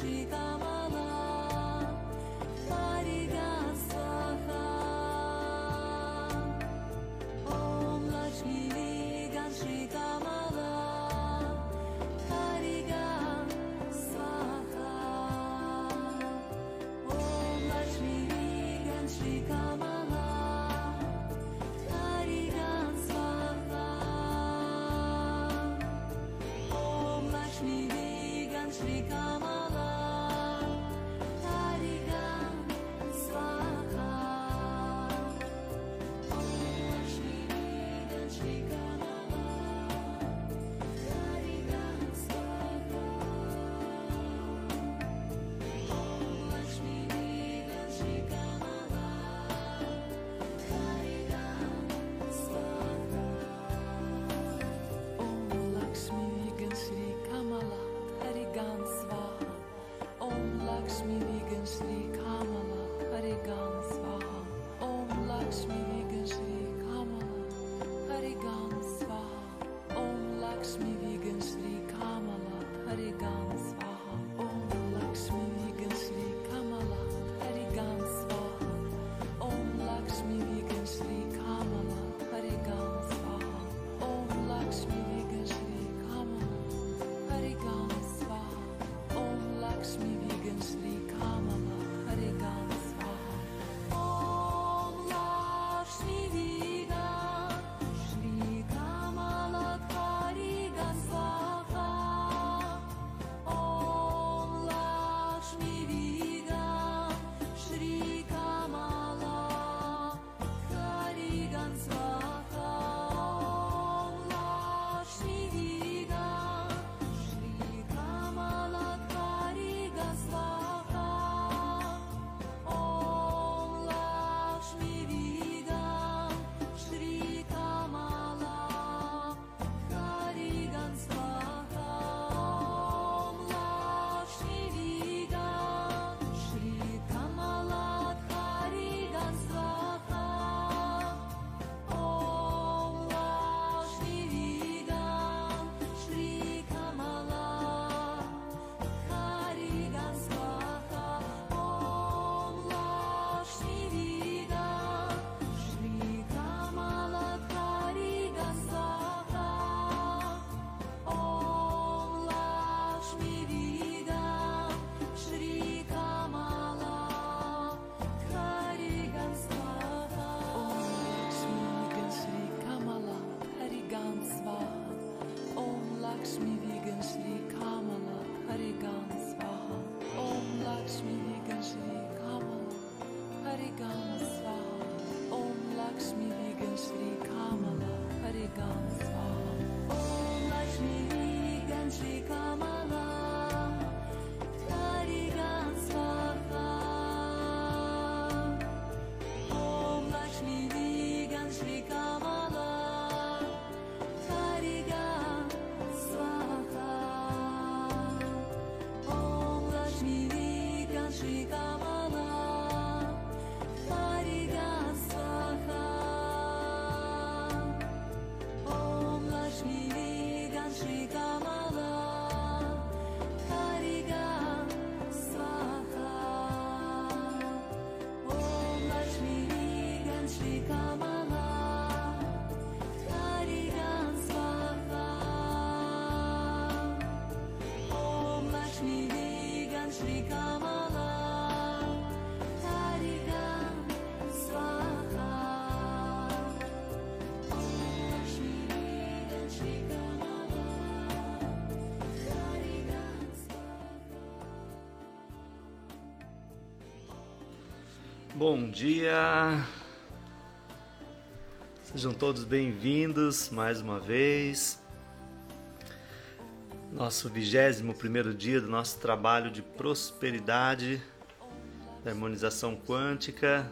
she Chicago. Bom dia! Sejam todos bem-vindos mais uma vez. Nosso vigésimo primeiro dia do nosso trabalho de prosperidade, da harmonização quântica.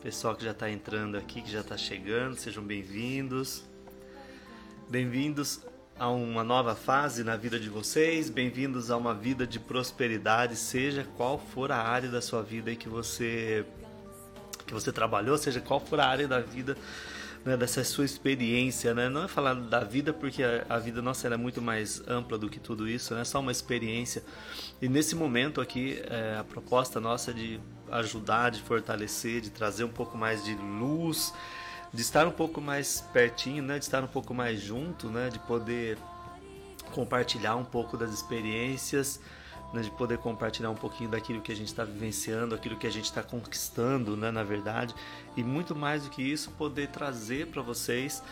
Pessoal que já está entrando aqui, que já está chegando, sejam bem-vindos. Bem-vindos a uma nova fase na vida de vocês, bem-vindos a uma vida de prosperidade, seja qual for a área da sua vida que você que você trabalhou, seja qual for a área da vida né, dessa sua experiência, né? Não é falar da vida porque a, vida nossa é muito mais ampla do que tudo isso, né? É só uma experiência. E nesse momento aqui, é, a proposta nossa é de ajudar, de fortalecer, de trazer um pouco mais de luz, de estar um pouco mais pertinho, né? De estar um pouco mais junto, né? De poder compartilhar um pouco das experiências, né, de poder compartilhar um pouquinho daquilo que a gente está vivenciando, aquilo que a gente está conquistando, né, na verdade, e muito mais do que isso, poder trazer para vocês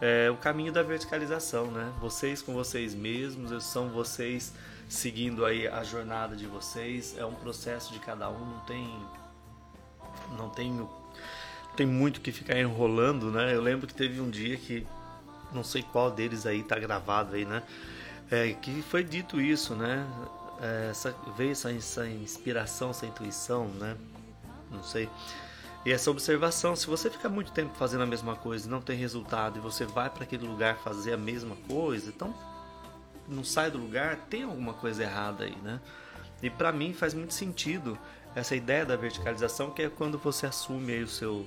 é, o caminho da verticalização, né? Vocês com vocês mesmos, são vocês seguindo aí a jornada de vocês, é um processo de cada um, não tem, não tem, tem muito que ficar enrolando, né? Eu lembro que teve um dia que não sei qual deles aí tá gravado aí, né? É, que foi dito isso, né? É, essa, veio essa, essa inspiração, essa intuição, né? Não sei. E essa observação, se você ficar muito tempo fazendo a mesma coisa e não tem resultado, e você vai para aquele lugar fazer a mesma coisa, então não sai do lugar, tem alguma coisa errada aí, né? E para mim faz muito sentido essa ideia da verticalização, que é quando você assume aí o seu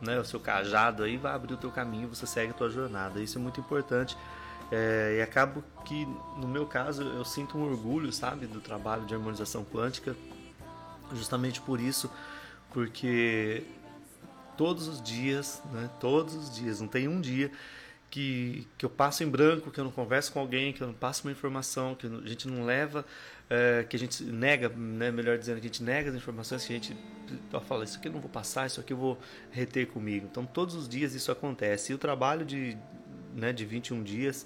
né, o seu cajado aí vai abrir o teu caminho, você segue a tua jornada. Isso é muito importante. É, e acabo que, no meu caso, eu sinto um orgulho, sabe, do trabalho de harmonização quântica, justamente por isso, porque todos os dias, né, todos os dias, não tem um dia que, que eu passo em branco, que eu não converso com alguém, que eu não passo uma informação, que a gente não leva, é, que a gente nega, né, melhor dizendo, que a gente nega as informações, que a gente fala, isso aqui eu não vou passar, isso aqui eu vou reter comigo. Então, todos os dias isso acontece. E o trabalho de, né, de 21 dias,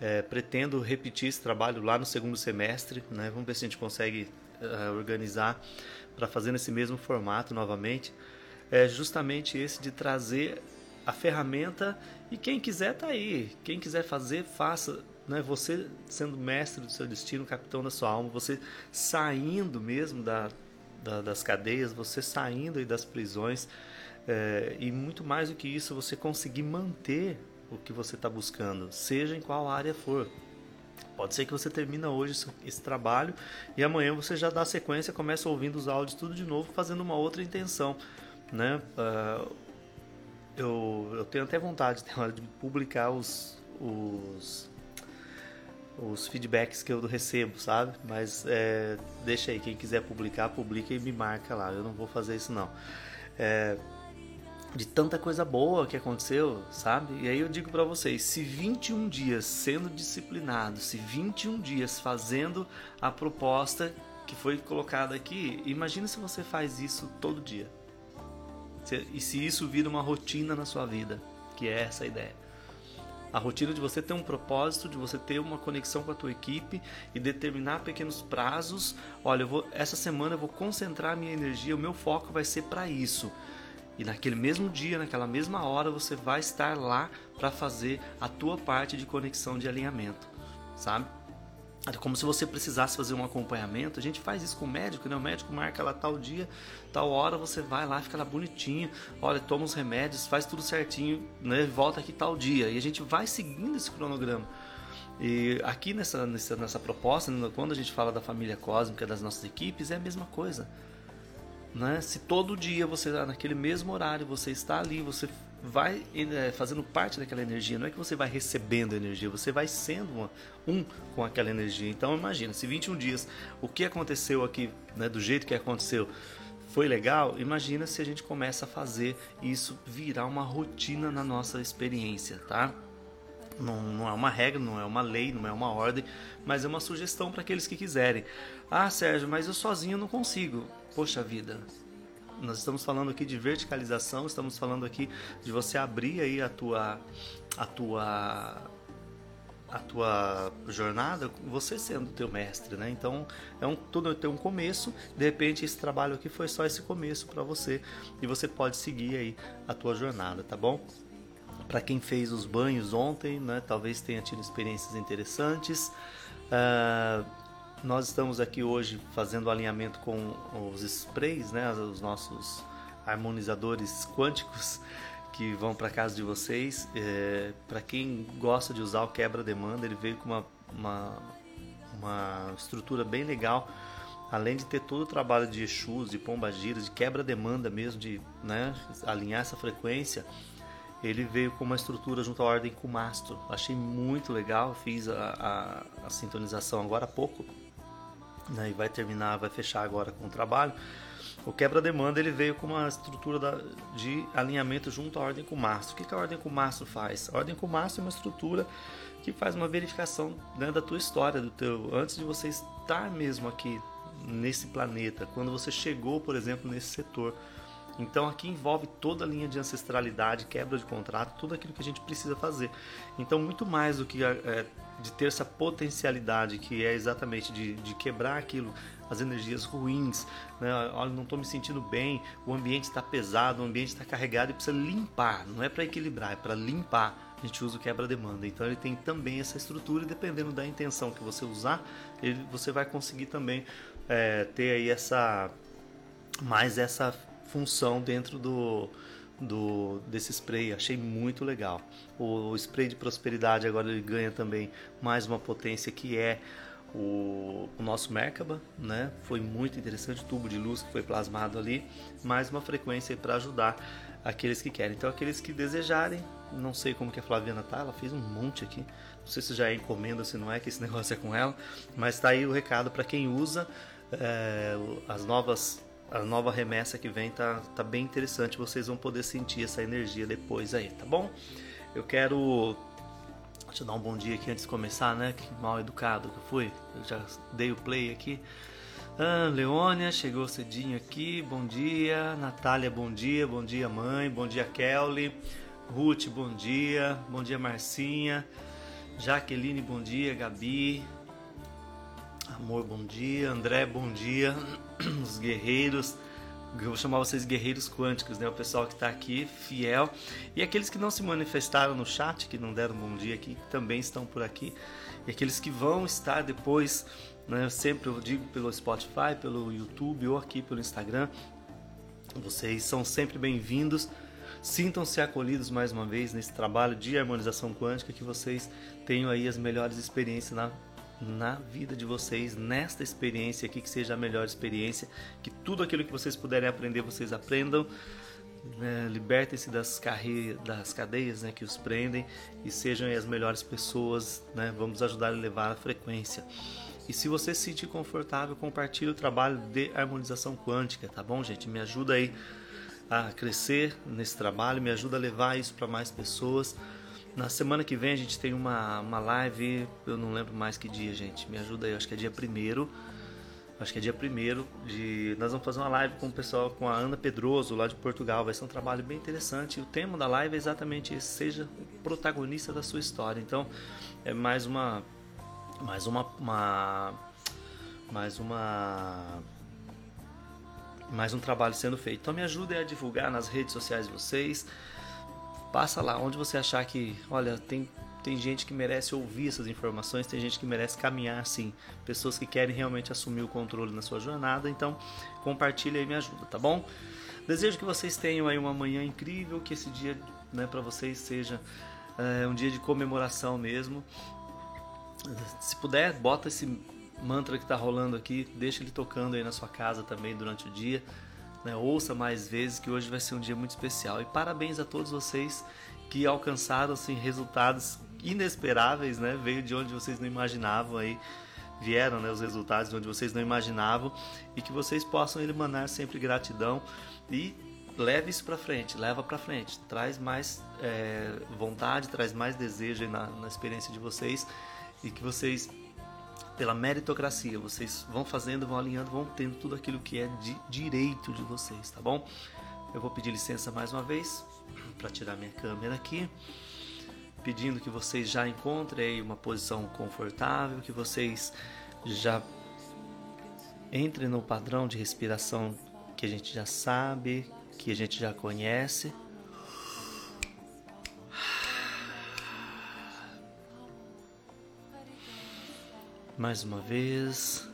é, pretendo repetir esse trabalho lá no segundo semestre, né, vamos ver se a gente consegue é, organizar para fazer nesse mesmo formato novamente. É justamente esse de trazer a ferramenta e quem quiser tá aí. Quem quiser fazer, faça. Né? Você sendo mestre do seu destino, capitão da sua alma, você saindo mesmo da, da das cadeias, você saindo aí das prisões é, e muito mais do que isso, você conseguir manter o que você está buscando, seja em qual área for. Pode ser que você termina hoje esse trabalho e amanhã você já dá sequência, começa ouvindo os áudios tudo de novo, fazendo uma outra intenção, né? Uh, eu, eu tenho até vontade tem hora de publicar os, os os feedbacks que eu recebo, sabe? Mas é, deixa aí, quem quiser publicar, publica e me marca lá. Eu não vou fazer isso não. É, de tanta coisa boa que aconteceu, sabe? E aí eu digo para vocês, se 21 dias sendo disciplinado, se 21 dias fazendo a proposta que foi colocada aqui, imagina se você faz isso todo dia. E se isso vira uma rotina na sua vida, que é essa a ideia. A rotina de você ter um propósito, de você ter uma conexão com a tua equipe e determinar pequenos prazos. Olha, vou, essa semana eu vou concentrar a minha energia, o meu foco vai ser para isso. E naquele mesmo dia, naquela mesma hora, você vai estar lá para fazer a tua parte de conexão de alinhamento, sabe? É como se você precisasse fazer um acompanhamento. A gente faz isso com o médico, né? O médico marca lá tal dia, tal hora, você vai lá, fica lá bonitinho, olha, toma os remédios, faz tudo certinho, né? Volta aqui tal dia. E a gente vai seguindo esse cronograma. E aqui nessa, nessa, nessa proposta, quando a gente fala da família cósmica, das nossas equipes, é a mesma coisa. Né? Se todo dia você, naquele mesmo horário, você está ali, você vai fazendo parte daquela energia. Não é que você vai recebendo energia, você vai sendo uma, um com aquela energia. Então imagina, se 21 dias, o que aconteceu aqui, né, do jeito que aconteceu, foi legal, imagina se a gente começa a fazer isso virar uma rotina na nossa experiência, tá? Não, não, é uma regra, não é uma lei, não é uma ordem, mas é uma sugestão para aqueles que quiserem. Ah, Sérgio, mas eu sozinho não consigo. Poxa vida, nós estamos falando aqui de verticalização, estamos falando aqui de você abrir aí a tua a tua a tua jornada, você sendo teu mestre, né? Então, é um tudo tem um começo, de repente esse trabalho aqui foi só esse começo para você e você pode seguir aí a tua jornada, tá bom? Para quem fez os banhos ontem, né? Talvez tenha tido experiências interessantes. Uh, nós estamos aqui hoje fazendo alinhamento com os sprays, né, os nossos harmonizadores quânticos que vão para casa de vocês. É, para quem gosta de usar o quebra-demanda, ele veio com uma, uma, uma, estrutura bem legal. Além de ter todo o trabalho de Exus, de pombagiras, de quebra-demanda mesmo, de né, alinhar essa frequência, ele veio com uma estrutura junto à ordem Kumastro. Achei muito legal, fiz a, a, a sintonização agora há pouco né, e vai terminar, vai fechar agora com o trabalho. O quebra-demanda ele veio com uma estrutura da, de alinhamento junto à ordem com o. O que, que a ordem com o faz? A ordem com o é uma estrutura que faz uma verificação né, da tua história, do teu antes de você estar mesmo aqui nesse planeta, quando você chegou, por exemplo, nesse setor. Então aqui envolve toda a linha de ancestralidade, quebra de contrato, tudo aquilo que a gente precisa fazer. Então muito mais do que é, de ter essa potencialidade que é exatamente de, de quebrar aquilo, as energias ruins, né? olha, não estou me sentindo bem, o ambiente está pesado, o ambiente está carregado e precisa limpar, não é para equilibrar, é para limpar. A gente usa o quebra-demanda, então ele tem também essa estrutura e dependendo da intenção que você usar, ele, você vai conseguir também é, ter aí essa mais essa função dentro do, do desse spray. Achei muito legal. O, o spray de prosperidade agora ele ganha também mais uma potência que é o, o, nosso Merkaba, né? Foi muito interessante o tubo de luz que foi plasmado ali, mais uma frequência para ajudar aqueles que querem. Então aqueles que desejarem, não sei como que a Flaviana tá, ela fez um monte aqui. Não sei se já é encomenda, se não é que esse negócio é com ela, mas tá aí o recado para quem usa é, as novas a nova remessa que vem tá, tá bem interessante. Vocês vão poder sentir essa energia depois aí, tá bom? Eu quero. Deixa eu dar um bom dia aqui antes de começar, né? Que mal educado que eu fui. Eu já dei o play aqui. Ah, Leônia chegou cedinho aqui. Bom dia. Natália, bom dia. Bom dia, mãe. Bom dia, Kelly. Ruth, bom dia. Bom dia, Marcinha. Jaqueline, bom dia. Gabi, Amor, bom dia. André, bom dia. Os guerreiros. Eu vou chamar vocês guerreiros quânticos, né? O pessoal que está aqui, fiel. E aqueles que não se manifestaram no chat, que não deram bom dia aqui, que também estão por aqui. E aqueles que vão estar depois, né? Sempre eu digo pelo Spotify, pelo YouTube ou aqui pelo Instagram. Vocês são sempre bem-vindos. Sintam-se acolhidos mais uma vez nesse trabalho de harmonização quântica, que vocês tenham aí as melhores experiências na na vida de vocês, nesta experiência aqui, que seja a melhor experiência, que tudo aquilo que vocês puderem aprender, vocês aprendam. Né, libertem-se das, das cadeias né, que os prendem e sejam as melhores pessoas. Né, vamos ajudar a elevar a frequência. E se você se sentir confortável, compartilhe o trabalho de harmonização quântica, tá bom, gente? Me ajuda aí a crescer nesse trabalho, me ajuda a levar isso para mais pessoas. Na semana que vem a gente tem uma, uma live, eu não lembro mais que dia, gente. Me ajuda aí, acho que é dia primeiro. Acho que é dia primeiro de. Nós vamos fazer uma live com o pessoal, com a Ana Pedroso, lá de Portugal. Vai ser um trabalho bem interessante. E o tema da live é exatamente esse: seja o protagonista da sua história. Então, é mais uma. Mais uma. uma mais uma. Mais um trabalho sendo feito. Então, me ajude a divulgar nas redes sociais de vocês Passa lá onde você achar que, olha, tem, tem gente que merece ouvir essas informações, tem gente que merece caminhar assim, pessoas que querem realmente assumir o controle na sua jornada, então compartilha e me ajuda, tá bom? Desejo que vocês tenham aí uma manhã incrível, que esse dia né, para vocês seja é, um dia de comemoração mesmo. Se puder, bota esse mantra que está rolando aqui, deixa ele tocando aí na sua casa também durante o dia. Né? Ouça mais vezes que hoje vai ser um dia muito especial. E parabéns a todos vocês que alcançaram assim, resultados inesperáveis, né? Veio de onde vocês não imaginavam aí, vieram né, os resultados de onde vocês não imaginavam e que vocês possam emanar sempre gratidão e leve isso para frente, leva para frente, traz mais é, vontade, traz mais desejo na, na experiência de vocês e que vocês pela meritocracia, vocês vão fazendo, vão alinhando, vão tendo tudo aquilo que é de direito de vocês, tá bom? Eu vou pedir licença mais uma vez para tirar minha câmera aqui, pedindo que vocês já encontrem uma posição confortável, que vocês já entrem no padrão de respiração que a gente já sabe, que a gente já conhece. Mais uma vez.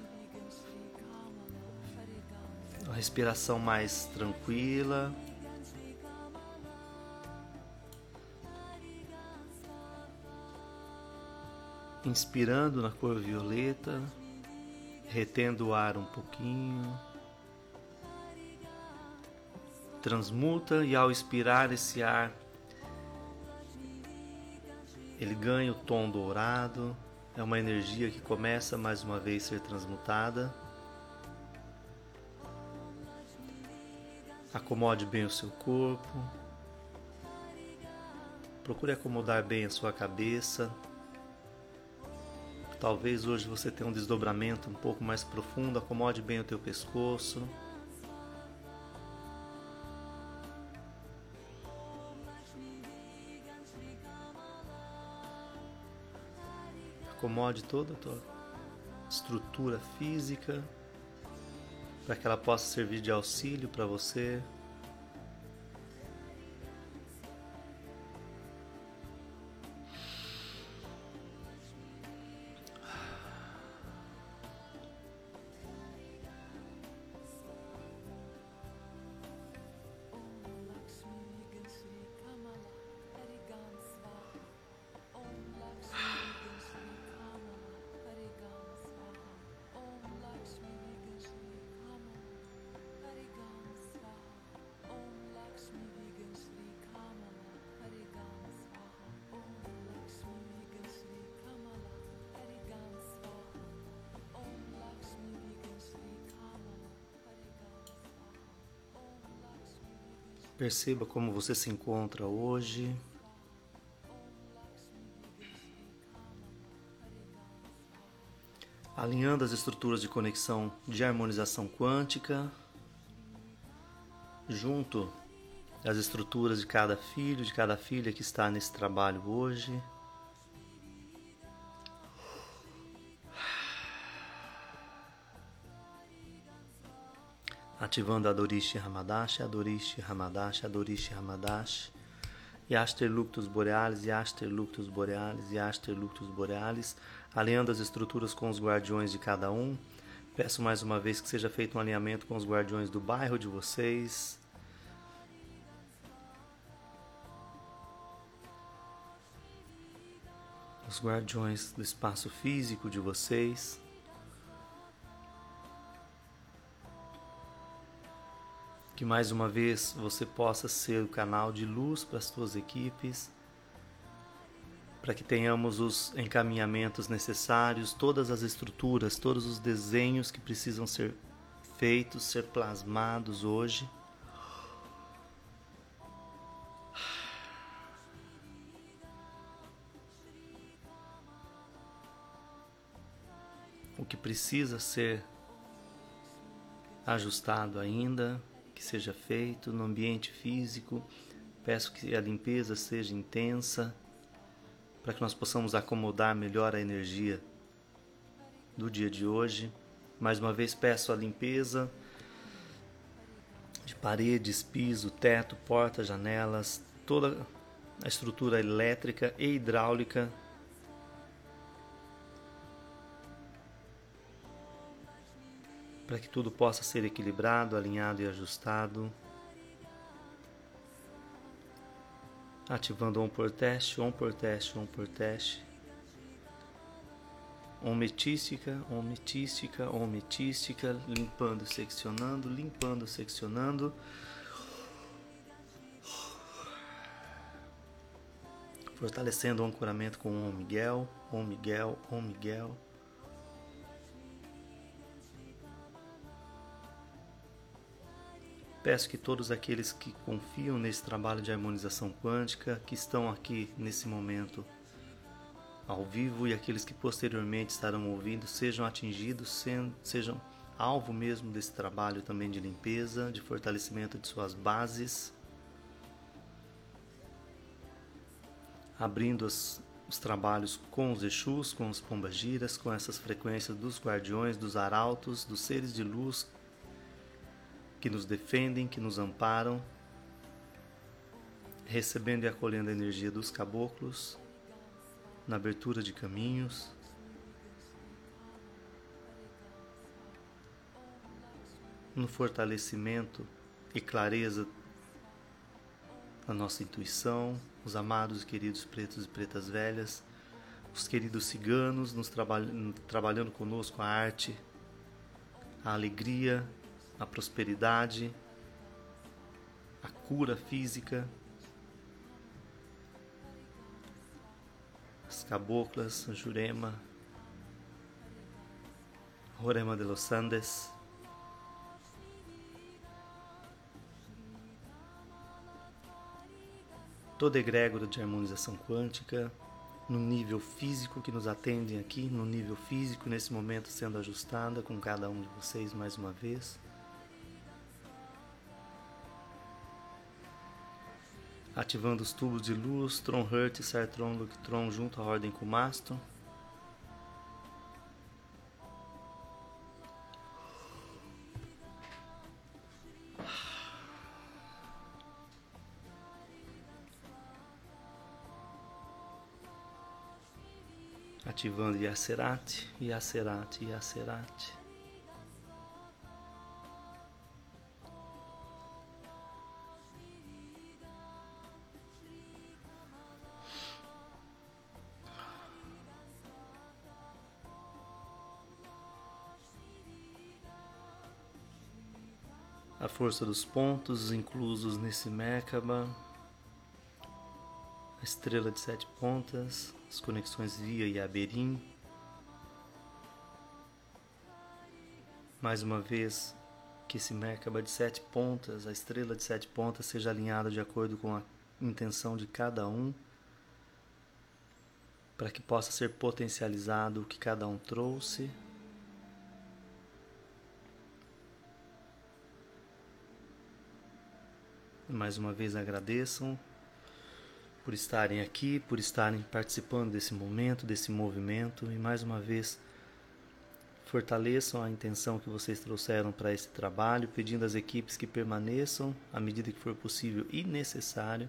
Uma respiração mais tranquila. Inspirando na cor violeta, retendo o ar um pouquinho. Transmuta e ao expirar esse ar, ele ganha o tom dourado, é uma energia que começa mais uma vez a ser transmutada. Acomode bem o seu corpo. Procure acomodar bem a sua cabeça. Talvez hoje você tenha um desdobramento um pouco mais profundo. Acomode bem o teu pescoço. Acomode toda a tua estrutura física para que ela possa servir de auxílio para você. Perceba como você se encontra hoje. Alinhando as estruturas de conexão de harmonização quântica, junto às estruturas de cada filho, de cada filha que está nesse trabalho hoje. Ativando a Dorishi Hamadashi, a Dorishi Hamadashi, a Dorishi Hamadashi, Yaster Luctus Borealis, Yaster Luctus Borealis, Yaster Luctus Borealis, alinhando as estruturas com os guardiões de cada um. Peço mais uma vez que seja feito um alinhamento com os guardiões do bairro de vocês. Os guardiões do espaço físico de vocês. Que mais uma vez você possa ser o canal de luz para as suas equipes, para que tenhamos os encaminhamentos necessários, todas as estruturas, todos os desenhos que precisam ser feitos, ser plasmados hoje. O que precisa ser ajustado ainda, que seja feito no ambiente físico. Peço que a limpeza seja intensa para que nós possamos acomodar melhor a energia do dia de hoje. Mais uma vez peço a limpeza de paredes, piso, teto, portas, janelas, toda a estrutura elétrica e hidráulica para que tudo possa ser equilibrado, alinhado e ajustado. Ativando on por teste, on por teste, on por teste. ometística, ometística, ometística, limpando, seccionando, limpando, seccionando. Fortalecendo o ancoramento com o Miguel, Om Miguel, Om Miguel. Peço que todos aqueles que confiam nesse trabalho de harmonização quântica, que estão aqui nesse momento ao vivo e aqueles que posteriormente estarão ouvindo, sejam atingidos, sejam alvo mesmo desse trabalho também de limpeza, de fortalecimento de suas bases, abrindo as, os trabalhos com os Exus, com os Pombagiras, com essas frequências dos guardiões, dos arautos, dos seres de luz que nos defendem, que nos amparam, recebendo e acolhendo a energia dos caboclos, na abertura de caminhos, no fortalecimento e clareza da nossa intuição, os amados e queridos pretos e pretas velhas, os queridos ciganos nos traba trabalhando conosco a arte, a alegria a prosperidade, a cura física, as caboclas, Jurema, Jorema de los Andes, toda egrégora de harmonização quântica, no nível físico que nos atendem aqui, no nível físico nesse momento sendo ajustada com cada um de vocês mais uma vez. Ativando os tubos de luz, Tron Hurt Sartron Luctron junto à ordem com mastro. Ativando Yacerate, Yacerate, Yacerate. Força dos pontos inclusos nesse Merkaba, a estrela de sete pontas, as conexões via e Aberim. Mais uma vez, que esse Merkaba de sete pontas, a estrela de sete pontas, seja alinhada de acordo com a intenção de cada um, para que possa ser potencializado o que cada um trouxe Mais uma vez agradeçam por estarem aqui, por estarem participando desse momento, desse movimento e mais uma vez fortaleçam a intenção que vocês trouxeram para esse trabalho, pedindo às equipes que permaneçam à medida que for possível e necessário,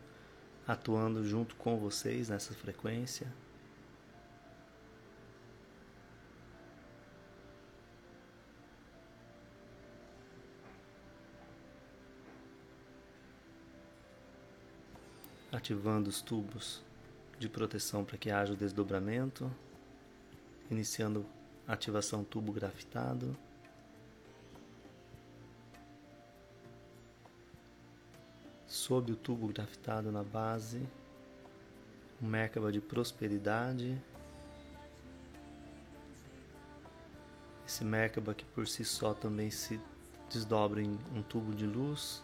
atuando junto com vocês nessa frequência, ativando os tubos de proteção para que haja o desdobramento, iniciando a ativação tubo grafitado. Sob o tubo grafitado na base, um Merkaba de prosperidade. Esse Merkaba que por si só também se desdobra em um tubo de luz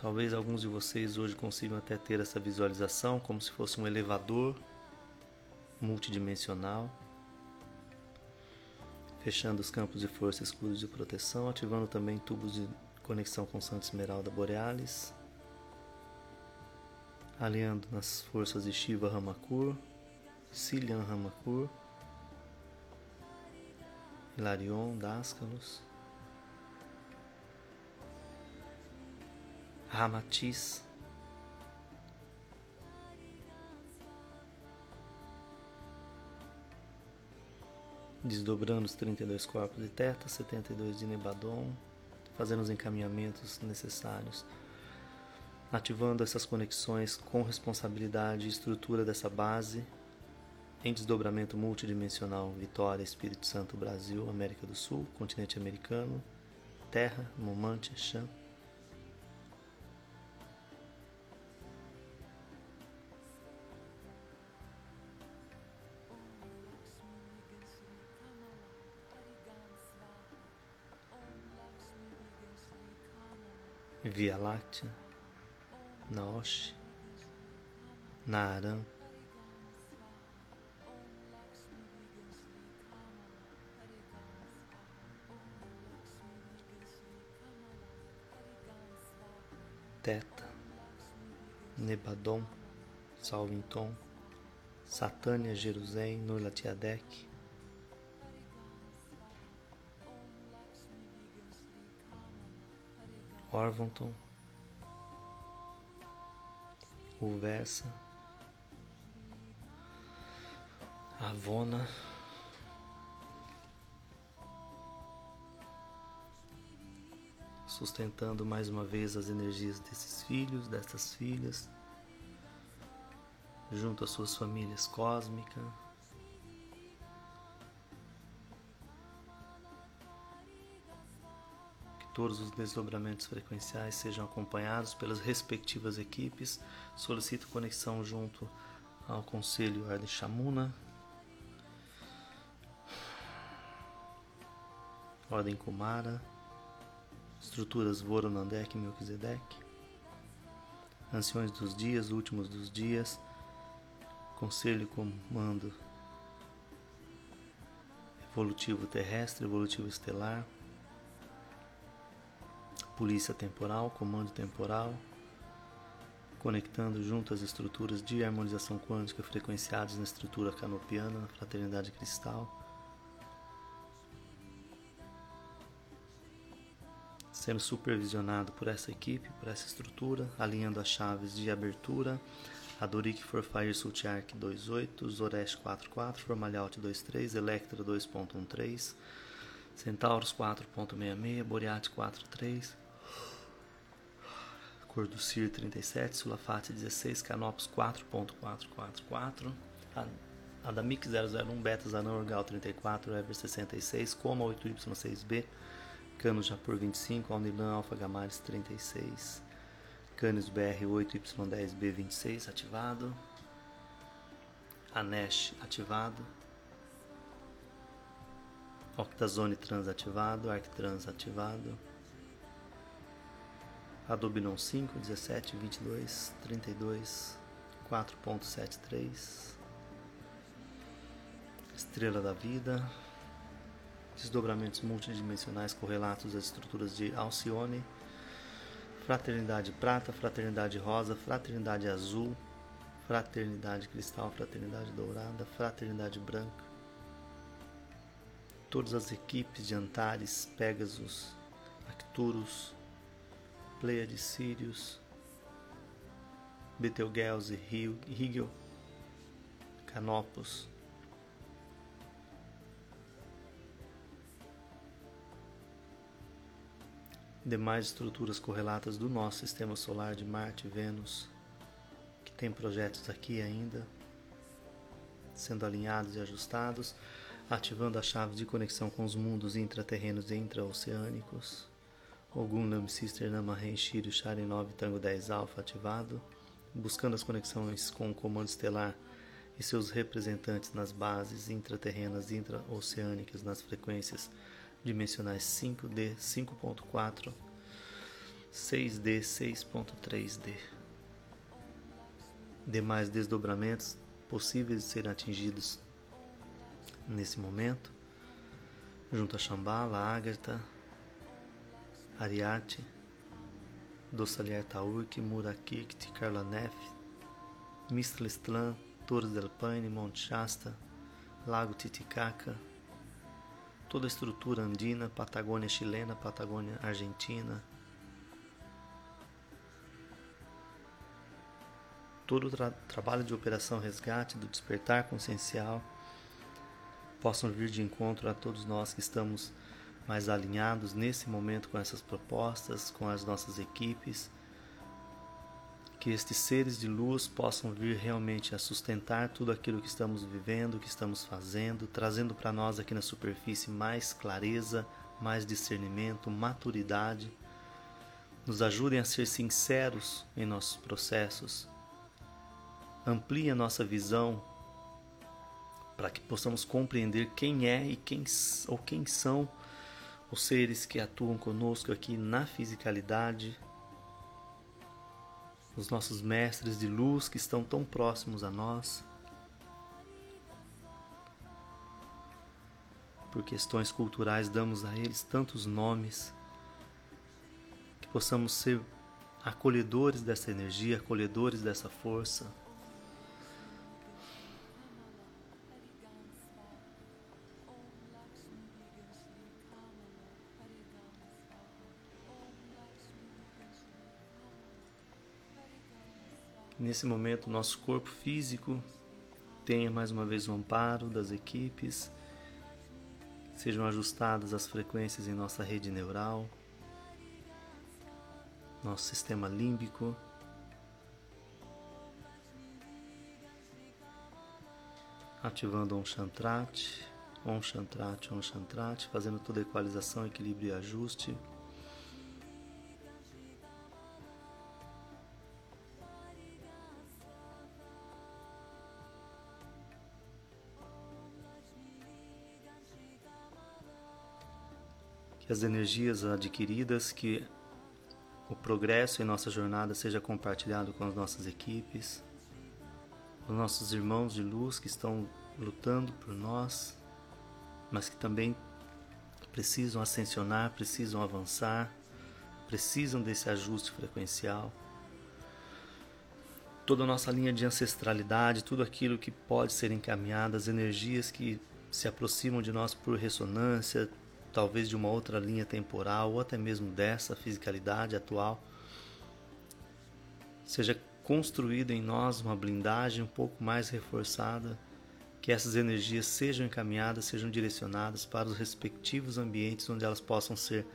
Talvez alguns de vocês hoje consigam até ter essa visualização como se fosse um elevador multidimensional, fechando os campos de força escuros de proteção, ativando também tubos de conexão com Santa Esmeralda Borealis, alinhando nas forças de Shiva Ramakur, Cillian Ramakur, Hilarion, Dascalos. Ramatiz. Desdobrando os 32 corpos de Teta, 72 de Nebadon, fazendo os encaminhamentos necessários, ativando essas conexões com responsabilidade e estrutura dessa base, em desdobramento multidimensional Vitória, Espírito Santo, Brasil, América do Sul, continente americano, Terra, Momante, Chan. Via Láctea, Naoshi, Naaran, Teta, Nebadon, Salvinton, Satânia, Jerusalém, Nurlatiadec, Orvonton, Uversa, Avona, sustentando mais uma vez as energias desses filhos, dessas filhas, junto às suas famílias cósmicas. Todos os desdobramentos frequenciais sejam acompanhados pelas respectivas equipes. Solicito conexão junto ao Conselho Arde Shamuna, Ordem Kumara, estruturas Voronandek e Melquisedeque, anciões dos dias, últimos dos dias, conselho e comando evolutivo terrestre, evolutivo estelar, polícia temporal, comando temporal, conectando junto as estruturas de harmonização quântica frequenciadas na estrutura canopiana, na fraternidade cristal. Sendo supervisionado por essa equipe, por essa estrutura, alinhando as chaves de abertura, Adorik for Fire Sultiark 28, Zoresh 44, Formalhaut 23, Electra 2.13, Centauros 4.66, Boreat 43, Corducir 37, Sulafate 16, Canopus 4.444, Adamic 001, Beta Zanão Orgal 34, Ever 66, Coma 8Y6B, Canos Japur 25, Alnilan Alfa Gamares 36, Canis BR 8Y10B 26 ativado, Anesh ativado, Octazone Trans ativado, Arctrans ativado, Adobinon 5, 17, 22, 32, 4.73, Estrela da Vida, desdobramentos multidimensionais correlatos às estruturas de Alcione, Fraternidade Prata, Fraternidade Rosa, Fraternidade Azul, Fraternidade Cristal, Fraternidade Dourada, Fraternidade Branca. Todas as equipes de Antares, Pegasus, Arcturus, Pleiades Sirius, Betelgeuse e Higel, Canopus, demais estruturas correlatas do nosso sistema solar de Marte e Vênus, que tem projetos aqui ainda sendo alinhados e ajustados, ativando a chave de conexão com os mundos intraterrenos e intraoceânicos. Ogum Nam Sister Namahen Shiro Shari 9 Tango 10 Alpha ativado, buscando as conexões com o comando estelar e seus representantes nas bases intraterrenas e intraoceânicas nas frequências dimensionais 5D, 5.4, 6D, 6.3D. Demais desdobramentos possíveis de serem atingidos nesse momento, junto a Shambhala, Agartha, Ariate, Dossalier Taurk, Murakirti, Karlanef, Mistlestlan, Torres del Paine, Monte Shasta, Lago Titicaca, toda a estrutura andina, Patagônia chilena, Patagônia argentina, todo o tra trabalho de operação resgate, do despertar consciencial, possam vir de encontro a todos nós que estamos mais alinhados nesse momento com essas propostas, com as nossas equipes, que estes seres de luz possam vir realmente a sustentar tudo aquilo que estamos vivendo, que estamos fazendo, trazendo para nós aqui na superfície mais clareza, mais discernimento, maturidade. Nos ajudem a ser sinceros em nossos processos. Amplie a nossa visão para que possamos compreender quem é e quem ou quem são os seres que atuam conosco aqui na fisicalidade, os nossos mestres de luz que estão tão próximos a nós. Por questões culturais, damos a eles tantos nomes, que possamos ser acolhedores dessa energia, acolhedores dessa força. Nesse momento, nosso corpo físico tenha mais uma vez o amparo das equipes, sejam ajustadas as frequências em nossa rede neural, nosso sistema límbico. Ativando Om Shantrat, Om Shantrat, Om Shantrat, fazendo toda a equalização, equilíbrio e ajuste. As energias adquiridas, que o progresso em nossa jornada seja compartilhado com as nossas equipes, os nossos irmãos de luz que estão lutando por nós, mas que também precisam ascensionar, precisam avançar, precisam desse ajuste frequencial. Toda a nossa linha de ancestralidade, tudo aquilo que pode ser encaminhado, as energias que se aproximam de nós por ressonância, talvez de uma outra linha temporal ou até mesmo dessa fisicalidade atual, seja construída em nós uma blindagem um pouco mais reforçada, que essas energias sejam encaminhadas, sejam direcionadas para os respectivos ambientes onde elas possam ser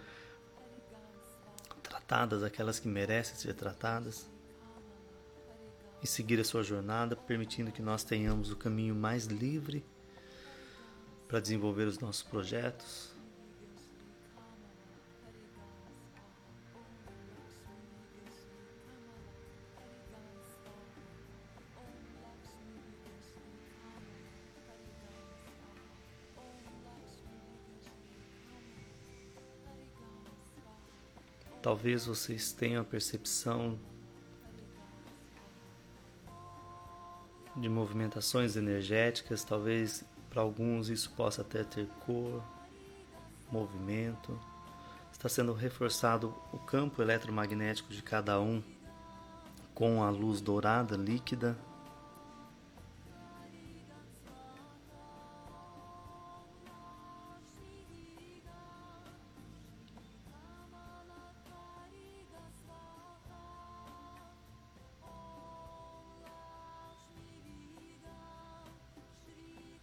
tratadas, aquelas que merecem ser tratadas, e seguir a sua jornada, permitindo que nós tenhamos o caminho mais livre para desenvolver os nossos projetos, Talvez vocês tenham a percepção de movimentações energéticas, talvez para alguns isso possa até ter cor, movimento. Está sendo reforçado o campo eletromagnético de cada um com a luz dourada líquida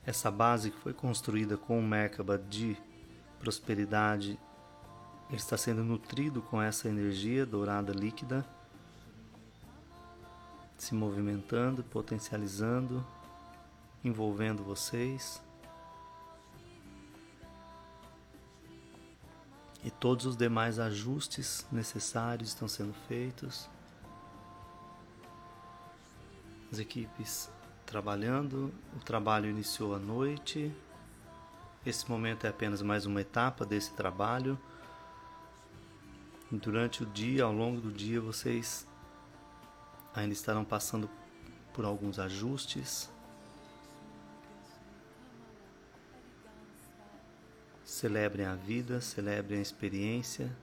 Essa base que foi construída com o Merkaba de prosperidade está sendo nutrido com essa energia dourada líquida, se movimentando, potencializando, envolvendo vocês. E todos os demais ajustes necessários estão sendo feitos. As equipes trabalhando. O trabalho iniciou à noite. Esse momento é apenas mais uma etapa desse trabalho. Durante o dia, ao longo do dia, vocês ainda estarão passando por alguns ajustes. Celebrem a vida, celebrem a experiência,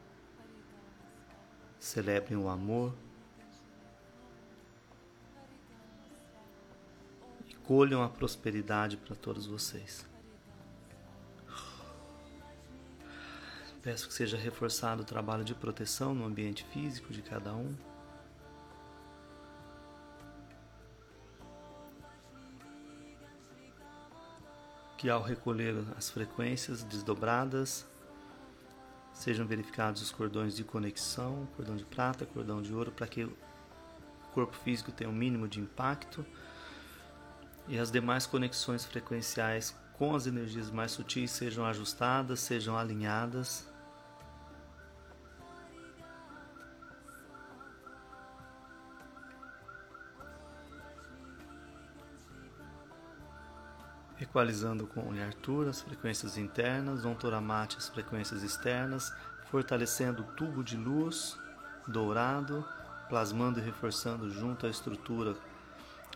celebrem o amor. Colham a prosperidade para todos vocês. Peço que seja reforçado o trabalho de proteção no ambiente físico de cada um. Que ao recolher as frequências desdobradas, sejam verificados os cordões de conexão, cordão de prata, cordão de ouro, para que o corpo físico tenha o um mínimo de impacto e as demais conexões frequenciais com as energias mais sutis sejam ajustadas, sejam alinhadas. Equalizando com o Arthur as frequências internas, Ontoramate as frequências externas, fortalecendo o tubo de luz dourado, plasmando e reforçando junto à estrutura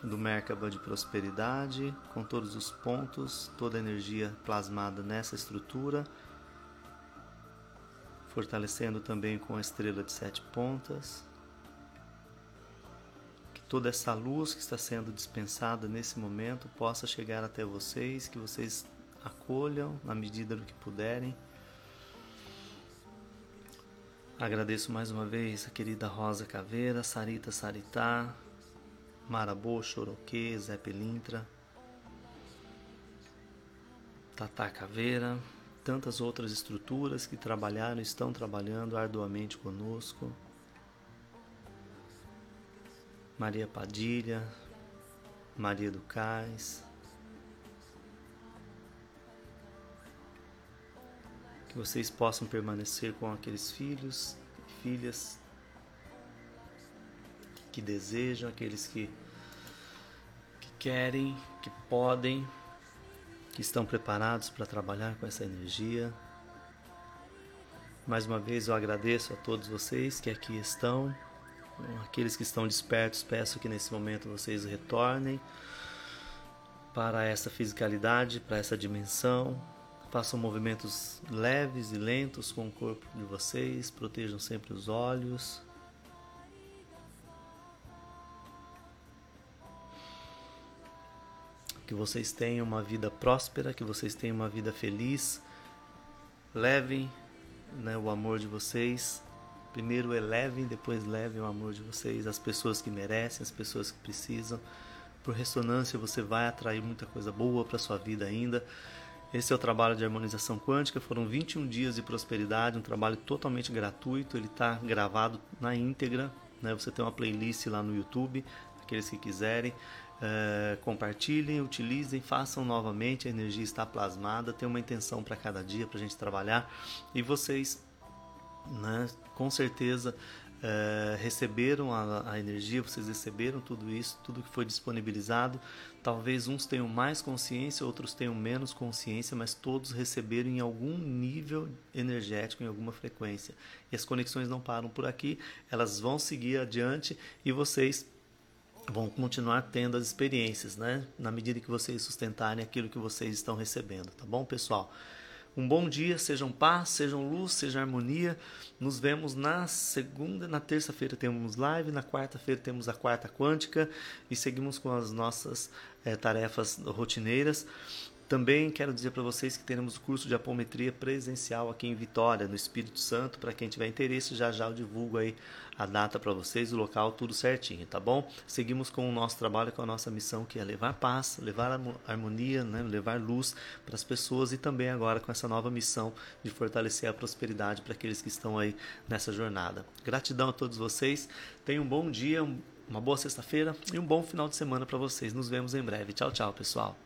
do Merkaba de prosperidade, com todos os pontos, toda a energia plasmada nessa estrutura, fortalecendo também com a estrela de sete pontas. Que toda essa luz que está sendo dispensada nesse momento possa chegar até vocês, que vocês acolham na medida do que puderem. Agradeço mais uma vez a querida Rosa Caveira, Sarita Saritá, Marabô, Choroque, Zé Pelintra, Tata Caveira, tantas outras estruturas que trabalharam estão trabalhando arduamente conosco. Maria Padilha, Maria do Cais. Que vocês possam permanecer com aqueles filhos e filhas que desejam, aqueles que, que querem, que podem, que estão preparados para trabalhar com essa energia. Mais uma vez eu agradeço a todos vocês que aqui estão. Aqueles que estão despertos, peço que nesse momento vocês retornem para essa fisicalidade, para essa dimensão. Façam movimentos leves e lentos com o corpo de vocês, protejam sempre os olhos. Que vocês tenham uma vida próspera, que vocês tenham uma vida feliz. Levem né, o amor de vocês. Primeiro elevem, depois levem o amor de vocês às pessoas que merecem, às pessoas que precisam. Por ressonância, você vai atrair muita coisa boa para sua vida ainda. Esse é o trabalho de harmonização quântica. Foram 21 dias de prosperidade, um trabalho totalmente gratuito. Ele está gravado na íntegra. Né? Você tem uma playlist lá no YouTube, aqueles que quiserem. É, compartilhem, utilizem, façam novamente. A energia está plasmada, tem uma intenção para cada dia para a gente trabalhar e vocês, né, com certeza, é, receberam a, a, energia, vocês receberam tudo isso, tudo que foi disponibilizado. Talvez uns tenham mais consciência, outros tenham menos consciência, mas todos receberam em algum nível energético, em alguma frequência. E as conexões não param por aqui, elas vão seguir adiante e vocês vão continuar tendo as experiências, né? Na medida que vocês sustentarem aquilo que vocês estão recebendo, tá bom, pessoal? Um bom dia, sejam paz, sejam luz, seja harmonia. Nos vemos na segunda, na terça-feira temos live, na quarta-feira temos a quarta quântica e seguimos com as nossas é, tarefas rotineiras. Também quero dizer para vocês que teremos o curso de apometria presencial aqui em Vitória, no Espírito Santo. Para quem tiver interesse, já já eu divulgo aí a data para vocês, o local, tudo certinho, tá bom? Seguimos com o nosso trabalho, com a nossa missão, que é levar paz, levar harmonia, né? levar luz para as pessoas e também agora com essa nova missão de fortalecer a prosperidade para aqueles que estão aí nessa jornada. Gratidão a todos vocês. Tenham um bom dia, uma boa sexta-feira e um bom final de semana para vocês. Nos vemos em breve. Tchau, tchau, pessoal.